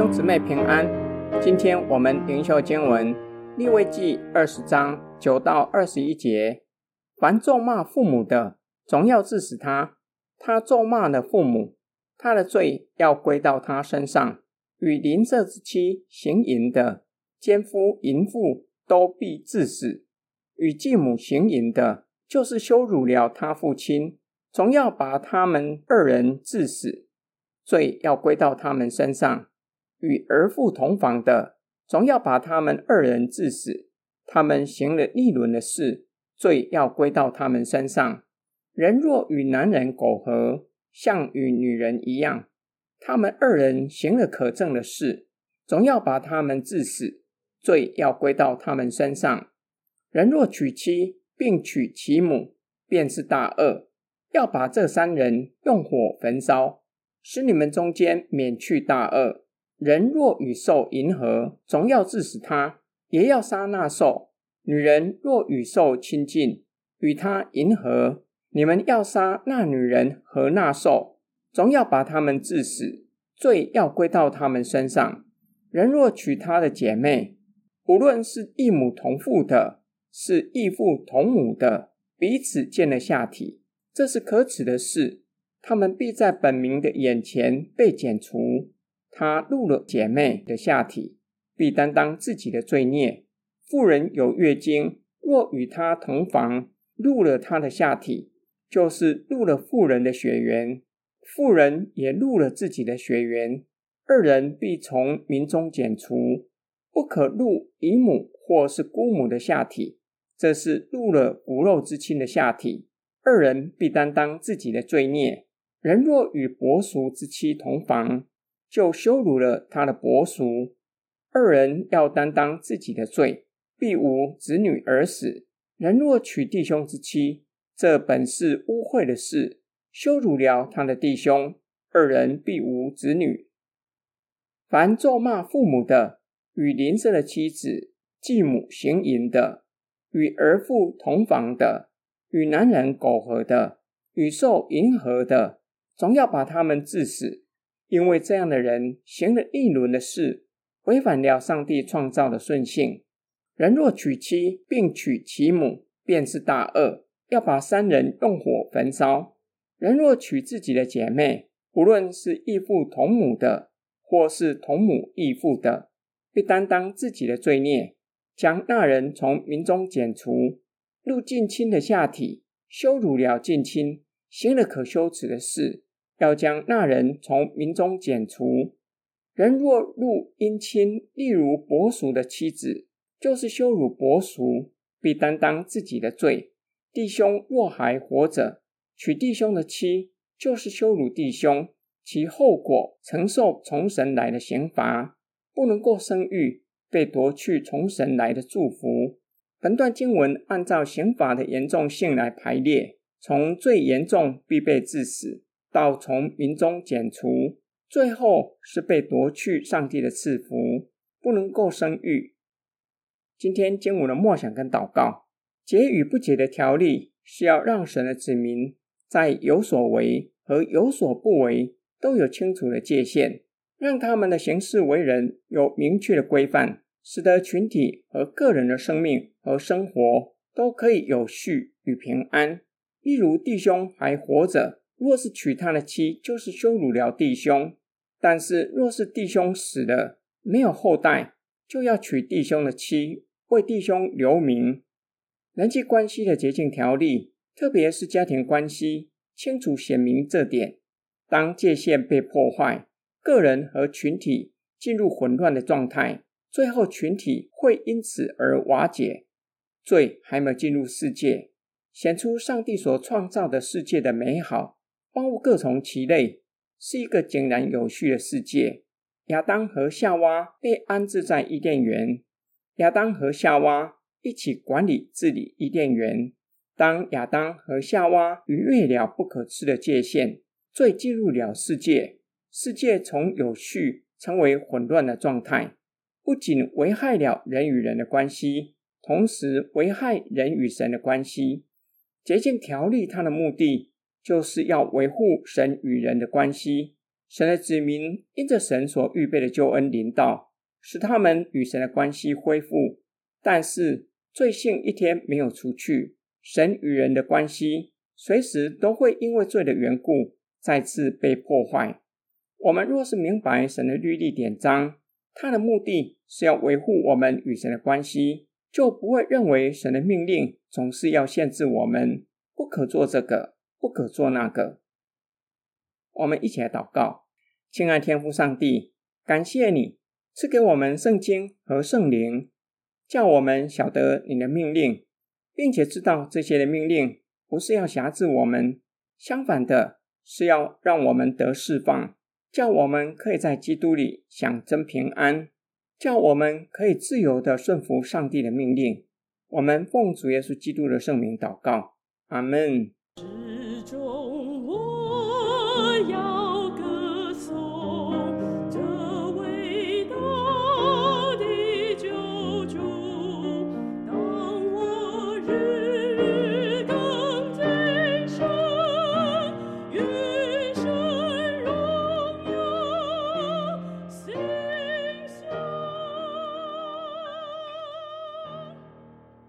兄姊妹平安，今天我们灵修经文立位记二十章九到二十一节。凡咒骂父母的，总要治死他；他咒骂了父母，他的罪要归到他身上。与邻舍之妻行淫的，奸夫淫妇都必治死；与继母行淫的，就是羞辱了他父亲，总要把他们二人治死，罪要归到他们身上。与儿妇同房的，总要把他们二人治死。他们行了逆伦的事，罪要归到他们身上。人若与男人苟合，像与女人一样，他们二人行了可憎的事，总要把他们治死，罪要归到他们身上。人若娶妻，并娶其母，便是大恶，要把这三人用火焚烧，使你们中间免去大恶。人若与兽淫合，总要致死他，也要杀那兽。女人若与兽亲近，与他淫合，你们要杀那女人和那兽，总要把他们致死，罪要归到他们身上。人若娶他的姐妹，无论是异母同父的，是异父同母的，彼此见了下体，这是可耻的事，他们必在本名的眼前被剪除。他入了姐妹的下体，必担当自己的罪孽。妇人有月经，若与他同房，入了他的下体，就是入了妇人的血缘。妇人也入了自己的血缘，二人必从民中剪除，不可入姨母或是姑母的下体。这是入了骨肉之亲的下体，二人必担当自己的罪孽。人若与伯叔之妻同房，就羞辱了他的伯叔，二人要担当自己的罪，必无子女而死。人若娶弟兄之妻，这本是污秽的事，羞辱了他的弟兄，二人必无子女。凡咒骂父母的，与邻舍的妻子、继母行淫的，与儿妇同房的，与男人苟合的，与兽淫合的，总要把他们治死。因为这样的人行了一轮的事，违反了上帝创造的顺性。人若娶妻，并娶其母，便是大恶，要把三人用火焚烧。人若娶自己的姐妹，无论是异父同母的，或是同母异父的，必担当自己的罪孽，将那人从民中剪除。入近亲的下体，羞辱了近亲，行了可羞耻的事。要将那人从民中剪除。人若入姻亲，例如伯叔的妻子，就是羞辱伯叔，必担当自己的罪。弟兄若还活着，娶弟兄的妻，就是羞辱弟兄，其后果承受从神来的刑罚，不能够生育，被夺去从神来的祝福。本段经文按照刑罚的严重性来排列，从最严重必被致死。到从民中剪除，最后是被夺去上帝的赐福，不能够生育。今天经文的默想跟祷告，解与不解的条例是要让神的子民在有所为和有所不为都有清楚的界限，让他们的行事为人有明确的规范，使得群体和个人的生命和生活都可以有序与平安。例如弟兄还活着。若是娶他的妻，就是羞辱了弟兄；但是若是弟兄死了，没有后代，就要娶弟兄的妻，为弟兄留名。人际关系的洁净条例，特别是家庭关系，清楚显明这点。当界限被破坏，个人和群体进入混乱的状态，最后群体会因此而瓦解。罪还没有进入世界，显出上帝所创造的世界的美好。万物各从其类，是一个井然有序的世界。亚当和夏娃被安置在伊甸园，亚当和夏娃一起管理治理伊甸园。当亚当和夏娃逾越了不可吃的界限，罪进入了世界，世界从有序成为混乱的状态，不仅危害了人与人的关系，同时危害人与神的关系。洁净条例它的目的，就是要维护神与人的关系，神的子民因着神所预备的救恩临到，使他们与神的关系恢复。但是罪性一天没有除去，神与人的关系随时都会因为罪的缘故再次被破坏。我们若是明白神的律例典章，他的目的是要维护我们与神的关系，就不会认为神的命令总是要限制我们，不可做这个，不可做那个。我们一起来祷告，亲爱天父上帝，感谢你赐给我们圣经和圣灵，叫我们晓得你的命令，并且知道这些的命令不是要辖制我们，相反的是要让我们得释放，叫我们可以在基督里享真平安，叫我们可以自由地顺服上帝的命令。我们奉主耶稣基督的圣名祷告，阿门。始终我要